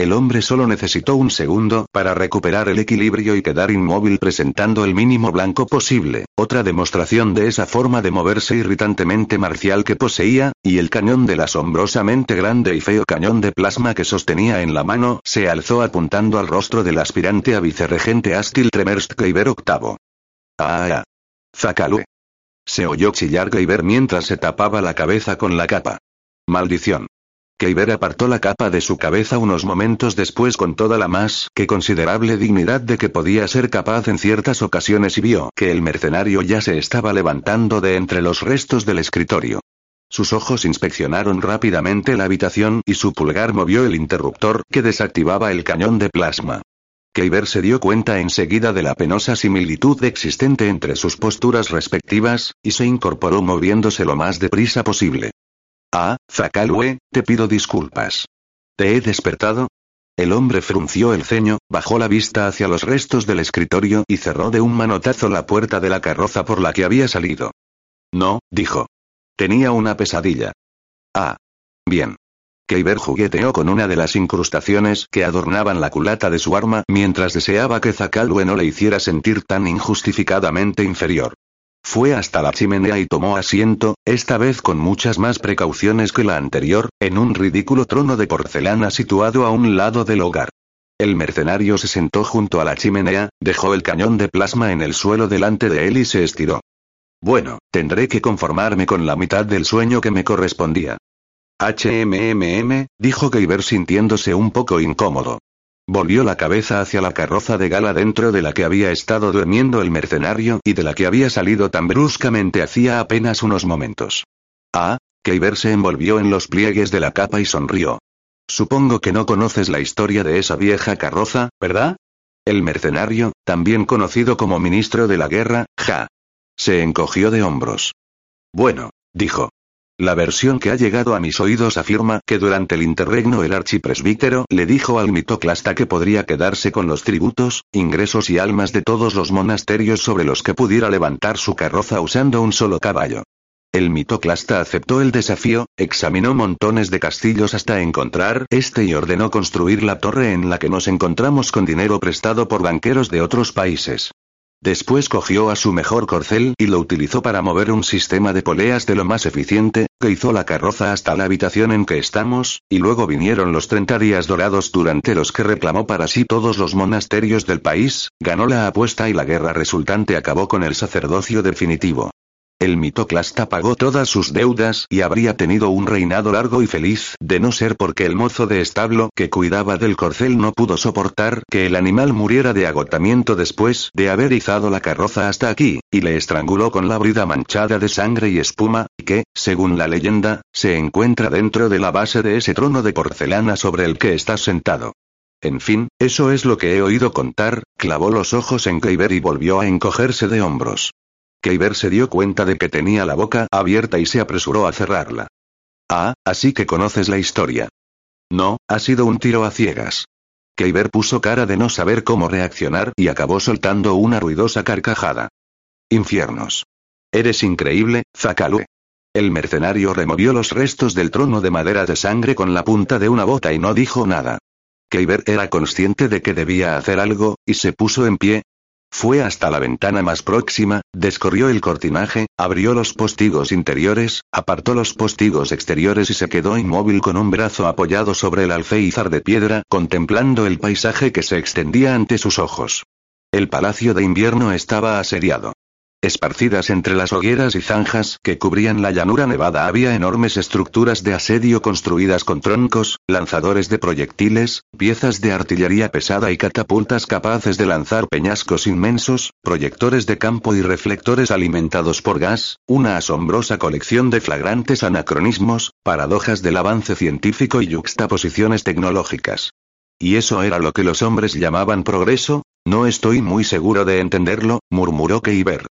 El hombre solo necesitó un segundo para recuperar el equilibrio y quedar inmóvil presentando el mínimo blanco posible, otra demostración de esa forma de moverse irritantemente marcial que poseía, y el cañón del asombrosamente grande y feo cañón de plasma que sostenía en la mano se alzó apuntando al rostro del aspirante a vicerregente Astil Tremerst Kleiber octavo. ¡Ah! ah. Zakalue. Se oyó chillar Kleiber mientras se tapaba la cabeza con la capa. Maldición. Keiber apartó la capa de su cabeza unos momentos después con toda la más que considerable dignidad de que podía ser capaz en ciertas ocasiones y vio que el mercenario ya se estaba levantando de entre los restos del escritorio. Sus ojos inspeccionaron rápidamente la habitación y su pulgar movió el interruptor que desactivaba el cañón de plasma. Keiber se dio cuenta enseguida de la penosa similitud existente entre sus posturas respectivas, y se incorporó moviéndose lo más deprisa posible. Ah, Zakalwe, te pido disculpas. ¿Te he despertado? El hombre frunció el ceño, bajó la vista hacia los restos del escritorio y cerró de un manotazo la puerta de la carroza por la que había salido. No, dijo. Tenía una pesadilla. Ah. Bien. Keiber jugueteó con una de las incrustaciones que adornaban la culata de su arma mientras deseaba que Zakalwe no le hiciera sentir tan injustificadamente inferior. Fue hasta la chimenea y tomó asiento, esta vez con muchas más precauciones que la anterior, en un ridículo trono de porcelana situado a un lado del hogar. El mercenario se sentó junto a la chimenea, dejó el cañón de plasma en el suelo delante de él y se estiró. Bueno, tendré que conformarme con la mitad del sueño que me correspondía. HMMM, dijo Keiber sintiéndose un poco incómodo. Volvió la cabeza hacia la carroza de gala dentro de la que había estado durmiendo el mercenario y de la que había salido tan bruscamente hacía apenas unos momentos. Ah, Keiber se envolvió en los pliegues de la capa y sonrió. Supongo que no conoces la historia de esa vieja carroza, ¿verdad? El mercenario, también conocido como ministro de la guerra, ja. Se encogió de hombros. Bueno, dijo. La versión que ha llegado a mis oídos afirma que durante el interregno el archipresbítero le dijo al mitoclasta que podría quedarse con los tributos, ingresos y almas de todos los monasterios sobre los que pudiera levantar su carroza usando un solo caballo. El mitoclasta aceptó el desafío, examinó montones de castillos hasta encontrar este y ordenó construir la torre en la que nos encontramos con dinero prestado por banqueros de otros países. Después cogió a su mejor corcel y lo utilizó para mover un sistema de poleas de lo más eficiente, que hizo la carroza hasta la habitación en que estamos, y luego vinieron los 30 días dorados durante los que reclamó para sí todos los monasterios del país, ganó la apuesta y la guerra resultante acabó con el sacerdocio definitivo. El mitoclasta pagó todas sus deudas y habría tenido un reinado largo y feliz, de no ser porque el mozo de establo que cuidaba del corcel no pudo soportar que el animal muriera de agotamiento después de haber izado la carroza hasta aquí, y le estranguló con la brida manchada de sangre y espuma, que, según la leyenda, se encuentra dentro de la base de ese trono de porcelana sobre el que estás sentado. En fin, eso es lo que he oído contar, clavó los ojos en Keiber y volvió a encogerse de hombros. Keiber se dio cuenta de que tenía la boca abierta y se apresuró a cerrarla. Ah, así que conoces la historia. No, ha sido un tiro a ciegas. Keiber puso cara de no saber cómo reaccionar y acabó soltando una ruidosa carcajada. Infiernos. Eres increíble, Zakalue. El mercenario removió los restos del trono de madera de sangre con la punta de una bota y no dijo nada. Keiber era consciente de que debía hacer algo, y se puso en pie, fue hasta la ventana más próxima, descorrió el cortinaje, abrió los postigos interiores, apartó los postigos exteriores y se quedó inmóvil con un brazo apoyado sobre el alféizar de piedra, contemplando el paisaje que se extendía ante sus ojos. El palacio de invierno estaba asediado. Esparcidas entre las hogueras y zanjas que cubrían la llanura nevada había enormes estructuras de asedio construidas con troncos, lanzadores de proyectiles, piezas de artillería pesada y catapultas capaces de lanzar peñascos inmensos, proyectores de campo y reflectores alimentados por gas, una asombrosa colección de flagrantes anacronismos, paradojas del avance científico y juxtaposiciones tecnológicas. ¿Y eso era lo que los hombres llamaban progreso? No estoy muy seguro de entenderlo, murmuró Keiber.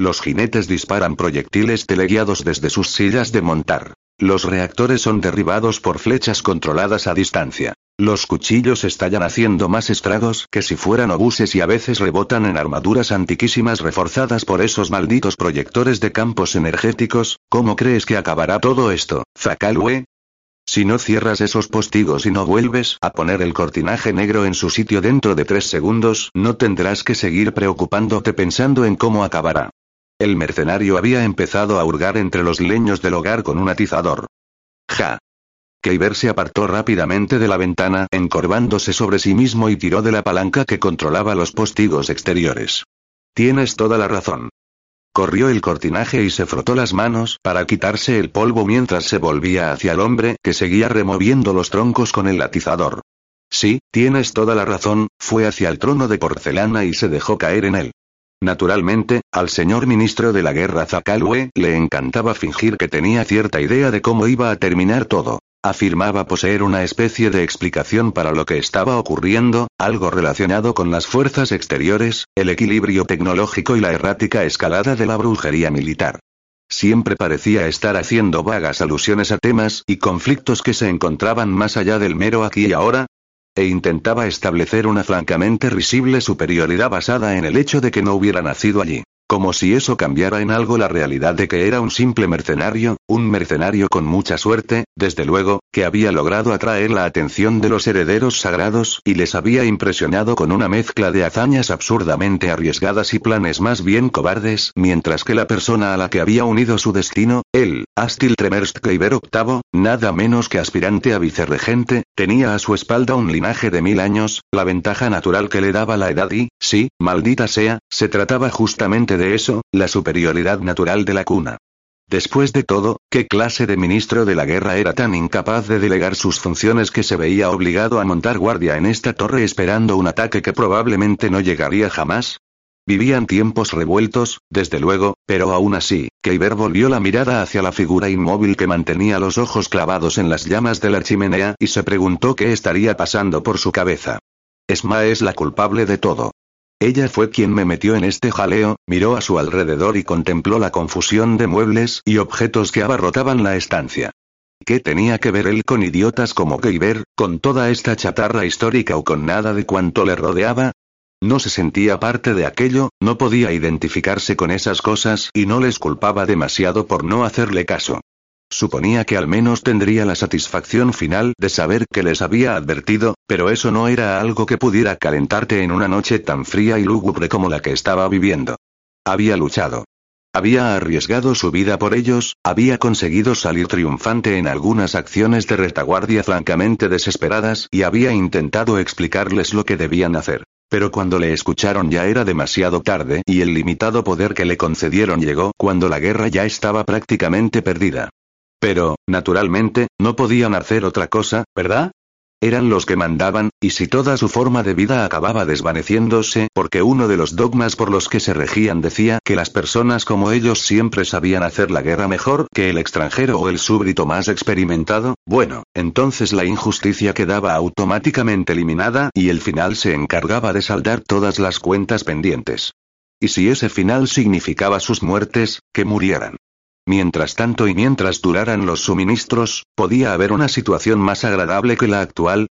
Los jinetes disparan proyectiles teleguiados desde sus sillas de montar. Los reactores son derribados por flechas controladas a distancia. Los cuchillos estallan haciendo más estragos que si fueran obuses y a veces rebotan en armaduras antiquísimas reforzadas por esos malditos proyectores de campos energéticos. ¿Cómo crees que acabará todo esto, Zakalwe? Si no cierras esos postigos y no vuelves a poner el cortinaje negro en su sitio dentro de tres segundos, no tendrás que seguir preocupándote pensando en cómo acabará. El mercenario había empezado a hurgar entre los leños del hogar con un atizador. Ja. Keiber se apartó rápidamente de la ventana, encorvándose sobre sí mismo y tiró de la palanca que controlaba los postigos exteriores. Tienes toda la razón. Corrió el cortinaje y se frotó las manos para quitarse el polvo mientras se volvía hacia el hombre que seguía removiendo los troncos con el atizador. Sí, tienes toda la razón, fue hacia el trono de porcelana y se dejó caer en él. Naturalmente, al señor ministro de la guerra Zakalwe le encantaba fingir que tenía cierta idea de cómo iba a terminar todo. Afirmaba poseer una especie de explicación para lo que estaba ocurriendo, algo relacionado con las fuerzas exteriores, el equilibrio tecnológico y la errática escalada de la brujería militar. Siempre parecía estar haciendo vagas alusiones a temas y conflictos que se encontraban más allá del mero aquí y ahora, e intentaba establecer una francamente risible superioridad basada en el hecho de que no hubiera nacido allí. Como si eso cambiara en algo la realidad de que era un simple mercenario, un mercenario con mucha suerte, desde luego, que había logrado atraer la atención de los herederos sagrados y les había impresionado con una mezcla de hazañas absurdamente arriesgadas y planes más bien cobardes, mientras que la persona a la que había unido su destino, él, Astil Tremerst Kleiber VIII, nada menos que aspirante a vicerregente, tenía a su espalda un linaje de mil años, la ventaja natural que le daba la edad y, sí, maldita sea, se trataba justamente de eso, la superioridad natural de la cuna. Después de todo, ¿qué clase de ministro de la guerra era tan incapaz de delegar sus funciones que se veía obligado a montar guardia en esta torre esperando un ataque que probablemente no llegaría jamás? Vivían tiempos revueltos, desde luego, pero aún así, Keiber volvió la mirada hacia la figura inmóvil que mantenía los ojos clavados en las llamas de la chimenea y se preguntó qué estaría pasando por su cabeza. Esma es la culpable de todo. Ella fue quien me metió en este jaleo, miró a su alrededor y contempló la confusión de muebles y objetos que abarrotaban la estancia. ¿Qué tenía que ver él con idiotas como Keiber, con toda esta chatarra histórica o con nada de cuanto le rodeaba? No se sentía parte de aquello, no podía identificarse con esas cosas y no les culpaba demasiado por no hacerle caso. Suponía que al menos tendría la satisfacción final de saber que les había advertido, pero eso no era algo que pudiera calentarte en una noche tan fría y lúgubre como la que estaba viviendo. Había luchado. Había arriesgado su vida por ellos, había conseguido salir triunfante en algunas acciones de retaguardia francamente desesperadas y había intentado explicarles lo que debían hacer. Pero cuando le escucharon ya era demasiado tarde y el limitado poder que le concedieron llegó cuando la guerra ya estaba prácticamente perdida. Pero, naturalmente, no podían hacer otra cosa, ¿verdad? Eran los que mandaban, y si toda su forma de vida acababa desvaneciéndose, porque uno de los dogmas por los que se regían decía que las personas como ellos siempre sabían hacer la guerra mejor que el extranjero o el súbdito más experimentado, bueno, entonces la injusticia quedaba automáticamente eliminada y el final se encargaba de saldar todas las cuentas pendientes. Y si ese final significaba sus muertes, que murieran. Mientras tanto y mientras duraran los suministros, ¿podía haber una situación más agradable que la actual?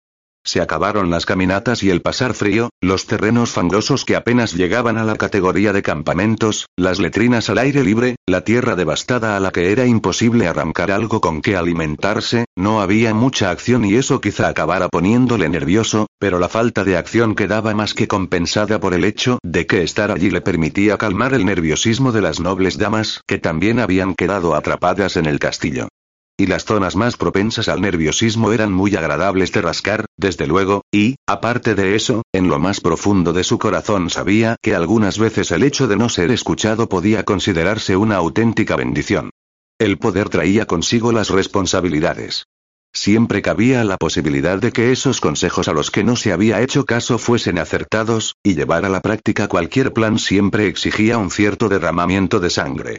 Se acabaron las caminatas y el pasar frío, los terrenos fangosos que apenas llegaban a la categoría de campamentos, las letrinas al aire libre, la tierra devastada a la que era imposible arrancar algo con que alimentarse, no había mucha acción y eso quizá acabara poniéndole nervioso, pero la falta de acción quedaba más que compensada por el hecho de que estar allí le permitía calmar el nerviosismo de las nobles damas que también habían quedado atrapadas en el castillo. Y las zonas más propensas al nerviosismo eran muy agradables de rascar, desde luego, y, aparte de eso, en lo más profundo de su corazón sabía que algunas veces el hecho de no ser escuchado podía considerarse una auténtica bendición. El poder traía consigo las responsabilidades. Siempre cabía la posibilidad de que esos consejos a los que no se había hecho caso fuesen acertados, y llevar a la práctica cualquier plan siempre exigía un cierto derramamiento de sangre.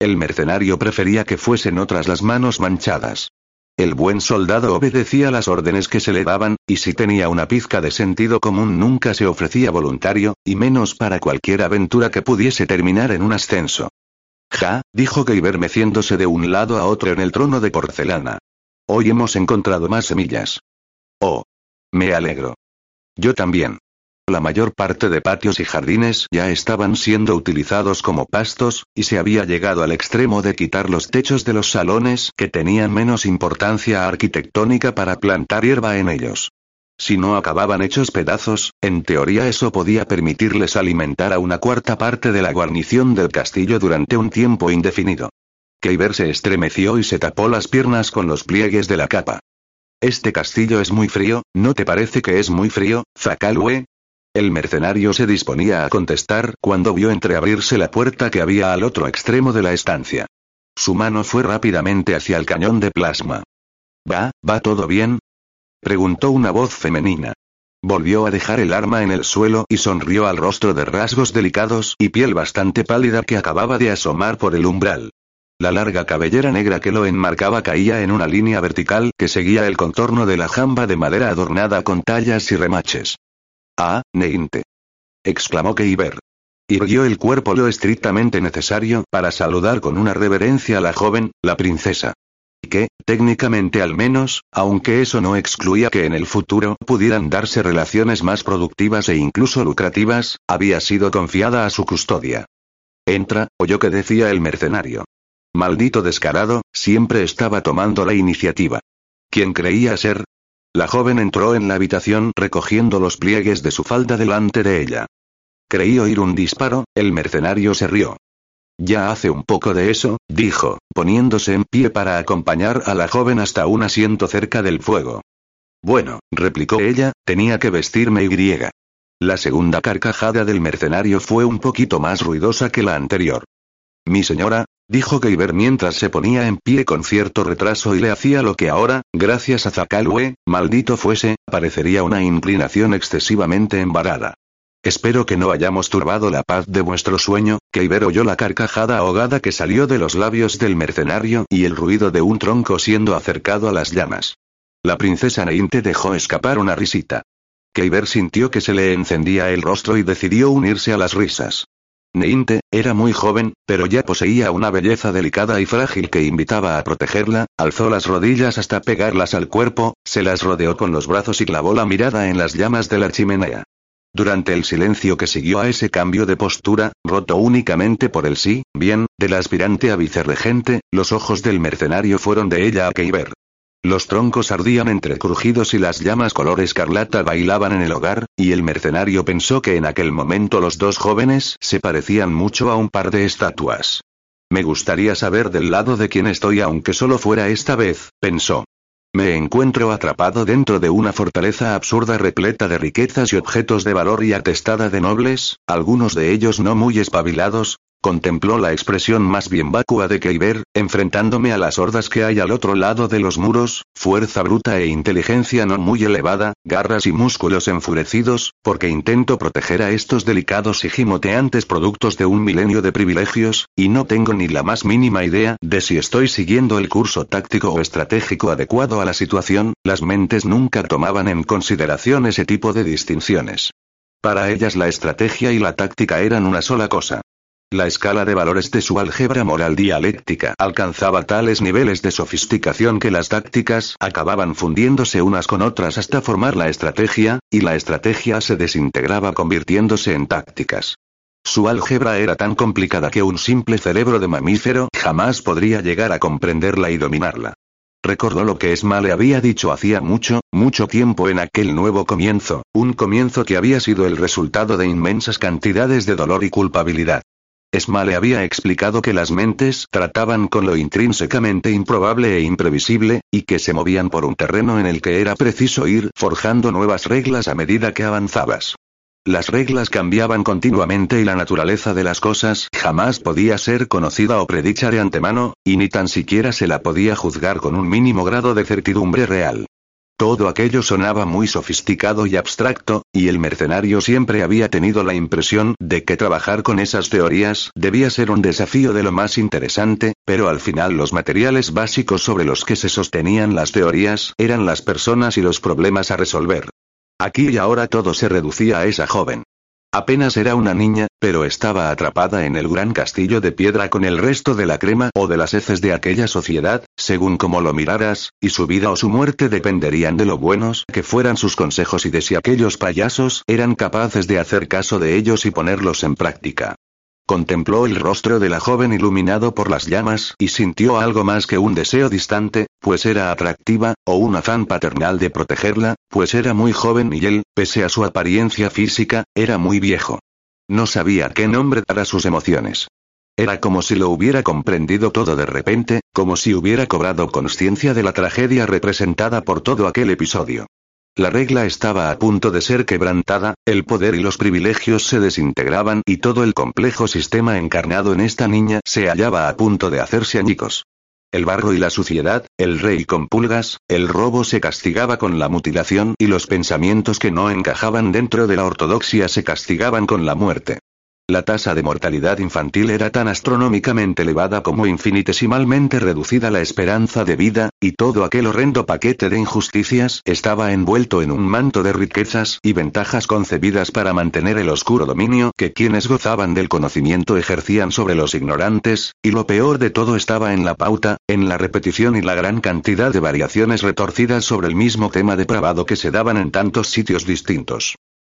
El mercenario prefería que fuesen otras las manos manchadas. El buen soldado obedecía las órdenes que se le daban, y si tenía una pizca de sentido común nunca se ofrecía voluntario, y menos para cualquier aventura que pudiese terminar en un ascenso. Ja, dijo Geiber meciéndose de un lado a otro en el trono de porcelana. Hoy hemos encontrado más semillas. Oh. Me alegro. Yo también. La mayor parte de patios y jardines ya estaban siendo utilizados como pastos, y se había llegado al extremo de quitar los techos de los salones que tenían menos importancia arquitectónica para plantar hierba en ellos. Si no acababan hechos pedazos, en teoría eso podía permitirles alimentar a una cuarta parte de la guarnición del castillo durante un tiempo indefinido. Keiber se estremeció y se tapó las piernas con los pliegues de la capa. Este castillo es muy frío, ¿no te parece que es muy frío, Zakalwe? El mercenario se disponía a contestar cuando vio entreabrirse la puerta que había al otro extremo de la estancia. Su mano fue rápidamente hacia el cañón de plasma. ¿Va, va todo bien? preguntó una voz femenina. Volvió a dejar el arma en el suelo y sonrió al rostro de rasgos delicados y piel bastante pálida que acababa de asomar por el umbral. La larga cabellera negra que lo enmarcaba caía en una línea vertical que seguía el contorno de la jamba de madera adornada con tallas y remaches. Ah, Neinte. exclamó Keiber. Irguió el cuerpo lo estrictamente necesario para saludar con una reverencia a la joven, la princesa. Y que, técnicamente al menos, aunque eso no excluía que en el futuro pudieran darse relaciones más productivas e incluso lucrativas, había sido confiada a su custodia. Entra, oyó que decía el mercenario. Maldito descarado, siempre estaba tomando la iniciativa. ¿Quién creía ser? La joven entró en la habitación recogiendo los pliegues de su falda delante de ella. Creí oír un disparo, el mercenario se rió. Ya hace un poco de eso, dijo, poniéndose en pie para acompañar a la joven hasta un asiento cerca del fuego. Bueno, replicó ella, tenía que vestirme y La segunda carcajada del mercenario fue un poquito más ruidosa que la anterior. Mi señora, dijo Keiber mientras se ponía en pie con cierto retraso y le hacía lo que ahora, gracias a Zakalwe, maldito fuese, parecería una inclinación excesivamente embarada. Espero que no hayamos turbado la paz de vuestro sueño, Keiber oyó la carcajada ahogada que salió de los labios del mercenario y el ruido de un tronco siendo acercado a las llamas. La princesa Neinte dejó escapar una risita. Keiber sintió que se le encendía el rostro y decidió unirse a las risas. Neinte, era muy joven, pero ya poseía una belleza delicada y frágil que invitaba a protegerla, alzó las rodillas hasta pegarlas al cuerpo, se las rodeó con los brazos y clavó la mirada en las llamas de la chimenea. Durante el silencio que siguió a ese cambio de postura, roto únicamente por el sí, bien, del aspirante a vicerregente, los ojos del mercenario fueron de ella a Keiber. Los troncos ardían entre crujidos y las llamas color escarlata bailaban en el hogar, y el mercenario pensó que en aquel momento los dos jóvenes se parecían mucho a un par de estatuas. Me gustaría saber del lado de quién estoy aunque solo fuera esta vez, pensó. Me encuentro atrapado dentro de una fortaleza absurda repleta de riquezas y objetos de valor y atestada de nobles, algunos de ellos no muy espabilados, Contempló la expresión más bien vacua de Keiber, enfrentándome a las hordas que hay al otro lado de los muros, fuerza bruta e inteligencia no muy elevada, garras y músculos enfurecidos, porque intento proteger a estos delicados y gimoteantes productos de un milenio de privilegios, y no tengo ni la más mínima idea de si estoy siguiendo el curso táctico o estratégico adecuado a la situación, las mentes nunca tomaban en consideración ese tipo de distinciones. Para ellas la estrategia y la táctica eran una sola cosa. La escala de valores de su álgebra moral dialéctica alcanzaba tales niveles de sofisticación que las tácticas acababan fundiéndose unas con otras hasta formar la estrategia, y la estrategia se desintegraba convirtiéndose en tácticas. Su álgebra era tan complicada que un simple cerebro de mamífero jamás podría llegar a comprenderla y dominarla. Recordó lo que Esma le había dicho hacía mucho, mucho tiempo en aquel nuevo comienzo, un comienzo que había sido el resultado de inmensas cantidades de dolor y culpabilidad. Esma le había explicado que las mentes trataban con lo intrínsecamente improbable e imprevisible, y que se movían por un terreno en el que era preciso ir forjando nuevas reglas a medida que avanzabas. Las reglas cambiaban continuamente y la naturaleza de las cosas jamás podía ser conocida o predicha de antemano, y ni tan siquiera se la podía juzgar con un mínimo grado de certidumbre real. Todo aquello sonaba muy sofisticado y abstracto, y el mercenario siempre había tenido la impresión de que trabajar con esas teorías debía ser un desafío de lo más interesante, pero al final los materiales básicos sobre los que se sostenían las teorías eran las personas y los problemas a resolver. Aquí y ahora todo se reducía a esa joven. Apenas era una niña, pero estaba atrapada en el gran castillo de piedra con el resto de la crema o de las heces de aquella sociedad, según como lo miraras, y su vida o su muerte dependerían de lo buenos que fueran sus consejos y de si aquellos payasos eran capaces de hacer caso de ellos y ponerlos en práctica. Contempló el rostro de la joven iluminado por las llamas y sintió algo más que un deseo distante, pues era atractiva, o un afán paternal de protegerla, pues era muy joven y él, pese a su apariencia física, era muy viejo. No sabía qué nombre dar a sus emociones. Era como si lo hubiera comprendido todo de repente, como si hubiera cobrado conciencia de la tragedia representada por todo aquel episodio. La regla estaba a punto de ser quebrantada, el poder y los privilegios se desintegraban y todo el complejo sistema encarnado en esta niña se hallaba a punto de hacerse añicos. El barro y la suciedad, el rey con pulgas, el robo se castigaba con la mutilación y los pensamientos que no encajaban dentro de la ortodoxia se castigaban con la muerte. La tasa de mortalidad infantil era tan astronómicamente elevada como infinitesimalmente reducida la esperanza de vida, y todo aquel horrendo paquete de injusticias estaba envuelto en un manto de riquezas y ventajas concebidas para mantener el oscuro dominio que quienes gozaban del conocimiento ejercían sobre los ignorantes, y lo peor de todo estaba en la pauta, en la repetición y la gran cantidad de variaciones retorcidas sobre el mismo tema depravado que se daban en tantos sitios distintos.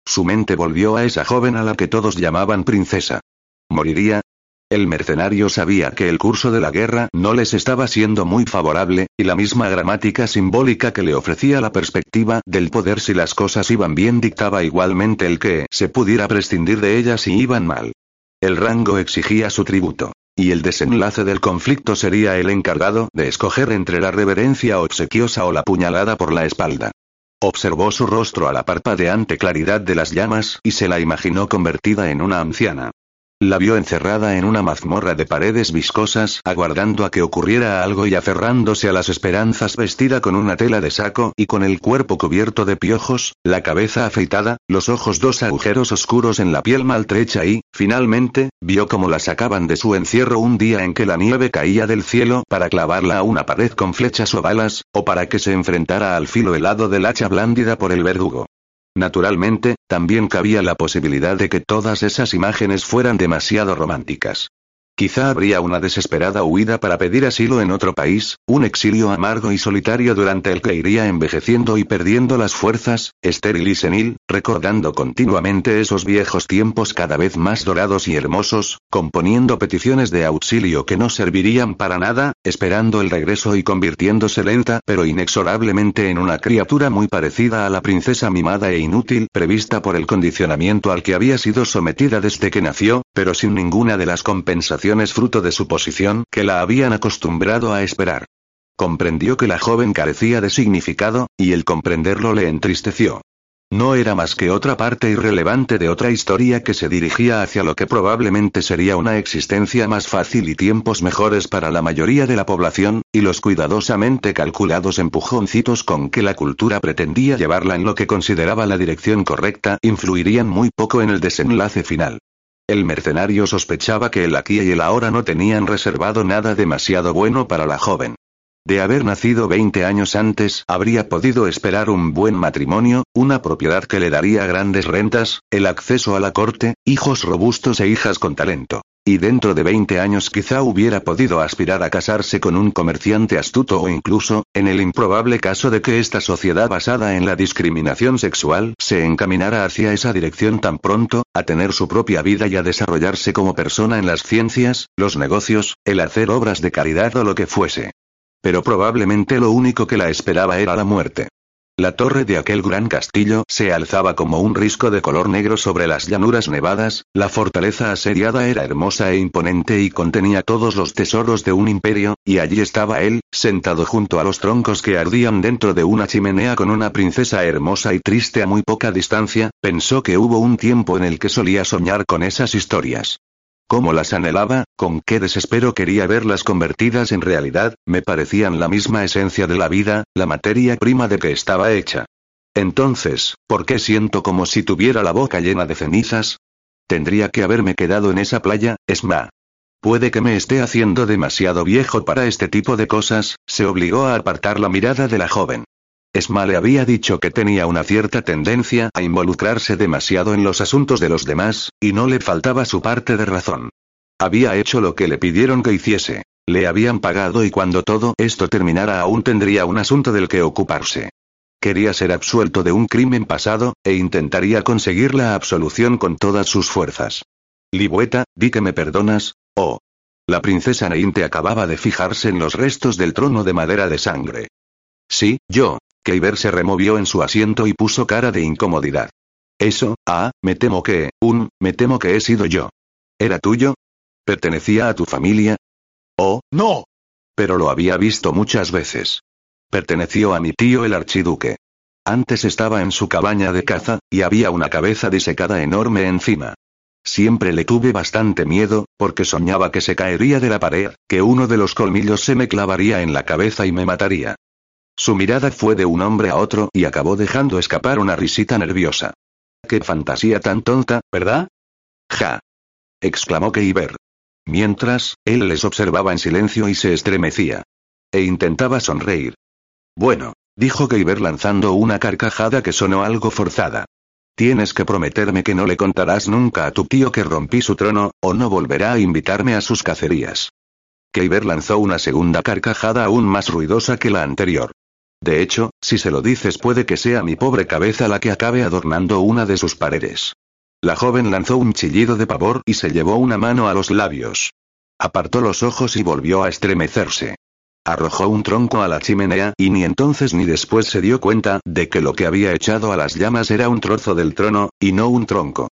Su mente volvió a esa joven a la que todos llamaban princesa. ¿Moriría? El mercenario sabía que el curso de la guerra no les estaba siendo muy favorable, y la misma gramática simbólica que le ofrecía la perspectiva del poder si las cosas iban bien dictaba igualmente el que se pudiera prescindir de ellas si iban mal. El rango exigía su tributo. Y el desenlace del conflicto sería el encargado de escoger entre la reverencia obsequiosa o la puñalada por la espalda. Observó su rostro a la parpadeante claridad de las llamas y se la imaginó convertida en una anciana. La vio encerrada en una mazmorra de paredes viscosas, aguardando a que ocurriera algo y aferrándose a las esperanzas vestida con una tela de saco y con el cuerpo cubierto de piojos, la cabeza afeitada, los ojos dos agujeros oscuros en la piel maltrecha y, finalmente, vio como la sacaban de su encierro un día en que la nieve caía del cielo para clavarla a una pared con flechas o balas, o para que se enfrentara al filo helado del hacha blándida por el verdugo. Naturalmente, también cabía la posibilidad de que todas esas imágenes fueran demasiado románticas. Quizá habría una desesperada huida para pedir asilo en otro país, un exilio amargo y solitario durante el que iría envejeciendo y perdiendo las fuerzas, estéril y senil, recordando continuamente esos viejos tiempos cada vez más dorados y hermosos, componiendo peticiones de auxilio que no servirían para nada, esperando el regreso y convirtiéndose lenta pero inexorablemente en una criatura muy parecida a la princesa mimada e inútil prevista por el condicionamiento al que había sido sometida desde que nació, pero sin ninguna de las compensaciones fruto de su posición que la habían acostumbrado a esperar. Comprendió que la joven carecía de significado, y el comprenderlo le entristeció. No era más que otra parte irrelevante de otra historia que se dirigía hacia lo que probablemente sería una existencia más fácil y tiempos mejores para la mayoría de la población, y los cuidadosamente calculados empujoncitos con que la cultura pretendía llevarla en lo que consideraba la dirección correcta influirían muy poco en el desenlace final. El mercenario sospechaba que el aquí y el ahora no tenían reservado nada demasiado bueno para la joven. De haber nacido 20 años antes, habría podido esperar un buen matrimonio, una propiedad que le daría grandes rentas, el acceso a la corte, hijos robustos e hijas con talento. Y dentro de 20 años quizá hubiera podido aspirar a casarse con un comerciante astuto o incluso, en el improbable caso de que esta sociedad basada en la discriminación sexual se encaminara hacia esa dirección tan pronto, a tener su propia vida y a desarrollarse como persona en las ciencias, los negocios, el hacer obras de caridad o lo que fuese. Pero probablemente lo único que la esperaba era la muerte. La torre de aquel gran castillo se alzaba como un risco de color negro sobre las llanuras nevadas, la fortaleza asediada era hermosa e imponente y contenía todos los tesoros de un imperio, y allí estaba él, sentado junto a los troncos que ardían dentro de una chimenea con una princesa hermosa y triste a muy poca distancia, pensó que hubo un tiempo en el que solía soñar con esas historias cómo las anhelaba, con qué desespero quería verlas convertidas en realidad, me parecían la misma esencia de la vida, la materia prima de que estaba hecha. Entonces, ¿por qué siento como si tuviera la boca llena de cenizas? Tendría que haberme quedado en esa playa, Esma. Puede que me esté haciendo demasiado viejo para este tipo de cosas, se obligó a apartar la mirada de la joven. Esma le había dicho que tenía una cierta tendencia a involucrarse demasiado en los asuntos de los demás, y no le faltaba su parte de razón. Había hecho lo que le pidieron que hiciese. Le habían pagado y cuando todo esto terminara aún tendría un asunto del que ocuparse. Quería ser absuelto de un crimen pasado, e intentaría conseguir la absolución con todas sus fuerzas. Libueta, di que me perdonas, oh. La princesa Neinte acababa de fijarse en los restos del trono de madera de sangre. Sí, yo, Keiber se removió en su asiento y puso cara de incomodidad. Eso, ah, me temo que, un, me temo que he sido yo. ¿Era tuyo? ¿Pertenecía a tu familia? Oh, no. Pero lo había visto muchas veces. Perteneció a mi tío el archiduque. Antes estaba en su cabaña de caza, y había una cabeza disecada enorme encima. Siempre le tuve bastante miedo, porque soñaba que se caería de la pared, que uno de los colmillos se me clavaría en la cabeza y me mataría. Su mirada fue de un hombre a otro y acabó dejando escapar una risita nerviosa. ¡Qué fantasía tan tonta, ¿verdad? Ja. exclamó Keiber. Mientras, él les observaba en silencio y se estremecía. E intentaba sonreír. Bueno, dijo Keiber lanzando una carcajada que sonó algo forzada. Tienes que prometerme que no le contarás nunca a tu tío que rompí su trono, o no volverá a invitarme a sus cacerías. Keiber lanzó una segunda carcajada aún más ruidosa que la anterior. De hecho, si se lo dices puede que sea mi pobre cabeza la que acabe adornando una de sus paredes. La joven lanzó un chillido de pavor y se llevó una mano a los labios. Apartó los ojos y volvió a estremecerse. Arrojó un tronco a la chimenea y ni entonces ni después se dio cuenta de que lo que había echado a las llamas era un trozo del trono, y no un tronco.